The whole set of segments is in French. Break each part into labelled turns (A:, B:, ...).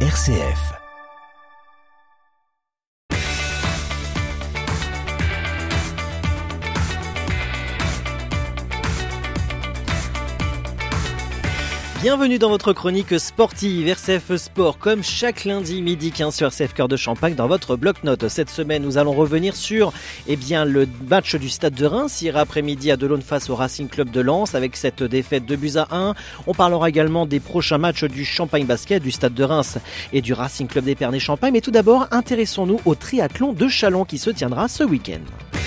A: RCF.
B: Bienvenue dans votre chronique sportive RCF Sport, comme chaque lundi midi 15 sur RCF Cœur de Champagne dans votre bloc-notes. Cette semaine, nous allons revenir sur eh bien, le match du Stade de Reims hier après-midi à Delaune face au Racing Club de Lens avec cette défaite de buts à 1. On parlera également des prochains matchs du Champagne Basket, du Stade de Reims et du Racing Club d'Épernay Champagne. Mais tout d'abord, intéressons-nous au triathlon de Chalon qui se tiendra ce week-end.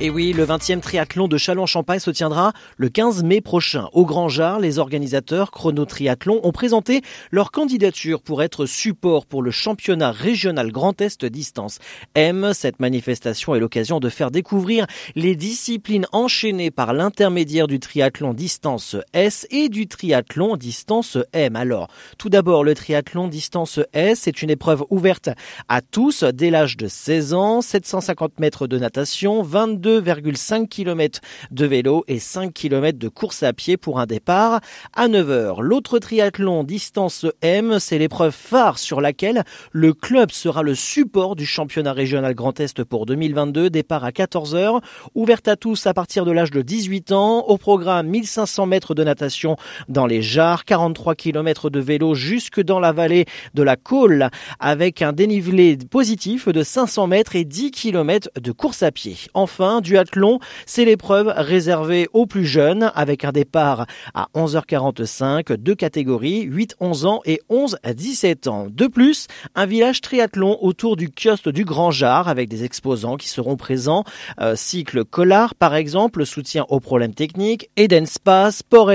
B: Et oui, le 20e triathlon de Châlons-Champagne se tiendra le 15 mai prochain. Au Grand Jar, les organisateurs Chrono Triathlon ont présenté leur candidature pour être support pour le championnat régional Grand Est distance M. Cette manifestation est l'occasion de faire découvrir les disciplines enchaînées par l'intermédiaire du triathlon distance S et du triathlon distance M. Alors, tout d'abord, le triathlon distance S est une épreuve ouverte à tous dès l'âge de 16 ans, 750 mètres de natation, 22 2,5 km de vélo et 5 km de course à pied pour un départ à 9h. L'autre triathlon distance M, c'est l'épreuve phare sur laquelle le club sera le support du championnat régional Grand Est pour 2022. Départ à 14h, ouverte à tous à partir de l'âge de 18 ans. Au programme 1500 mètres de natation dans les jarres, 43 km de vélo jusque dans la vallée de la Côle avec un dénivelé positif de 500 mètres et 10 km de course à pied. Enfin, duathlon, c'est l'épreuve réservée aux plus jeunes avec un départ à 11h45, deux catégories, 8-11 ans et 11-17 ans. De plus, un village triathlon autour du kiosque du Grand Jar avec des exposants qui seront présents. Euh, cycle Collard par exemple, soutien aux problèmes techniques, Eden Spa, Sport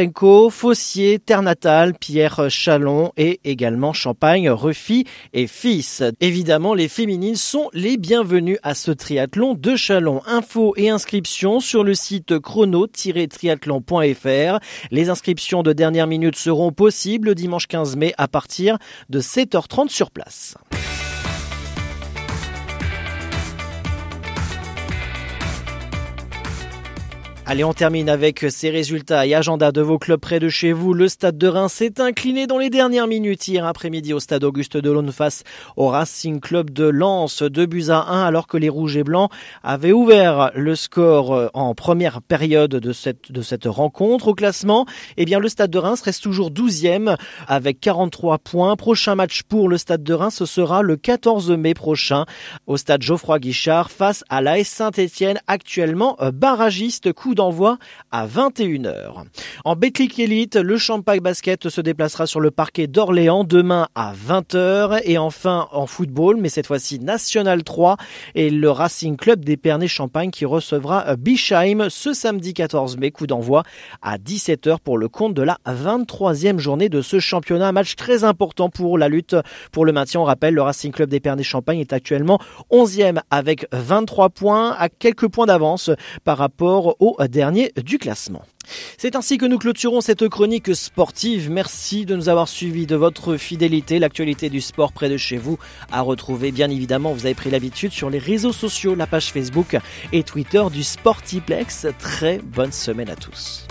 B: Fossier, Terre Natale, Pierre Chalon et également Champagne, Refi et Fils. Évidemment, les féminines sont les bienvenues à ce triathlon de Chalon. Info et inscriptions sur le site chrono-triathlon.fr. Les inscriptions de dernière minute seront possibles le dimanche 15 mai à partir de 7h30 sur place. Allez, on termine avec ces résultats et agenda de vos clubs près de chez vous. Le stade de Reims s'est incliné dans les dernières minutes hier après-midi au stade Auguste Delaune face au Racing Club de Lens. Deux buts à 1 alors que les Rouges et Blancs avaient ouvert le score euh, en première période de cette, de cette rencontre. Au classement, eh bien, le stade de Reims reste toujours 12e avec 43 points. Prochain match pour le stade de Reims, ce sera le 14 mai prochain au stade Geoffroy Guichard face à l'AS Saint-Etienne, actuellement euh, barragiste. D'envoi à 21h. En Betclic Elite, le Champagne Basket se déplacera sur le parquet d'Orléans demain à 20h. Et enfin en football, mais cette fois-ci National 3 et le Racing Club d'Épernay-Champagne qui recevra Bischheim ce samedi 14 mai. Coup d'envoi à 17h pour le compte de la 23e journée de ce championnat. Match très important pour la lutte pour le maintien. On rappelle, le Racing Club d'Épernay-Champagne est actuellement 11e avec 23 points à quelques points d'avance par rapport au dernier du classement. C'est ainsi que nous clôturons cette chronique sportive. Merci de nous avoir suivis, de votre fidélité. L'actualité du sport près de chez vous à retrouver, bien évidemment, vous avez pris l'habitude sur les réseaux sociaux, la page Facebook et Twitter du Sportiplex. Très bonne semaine à tous.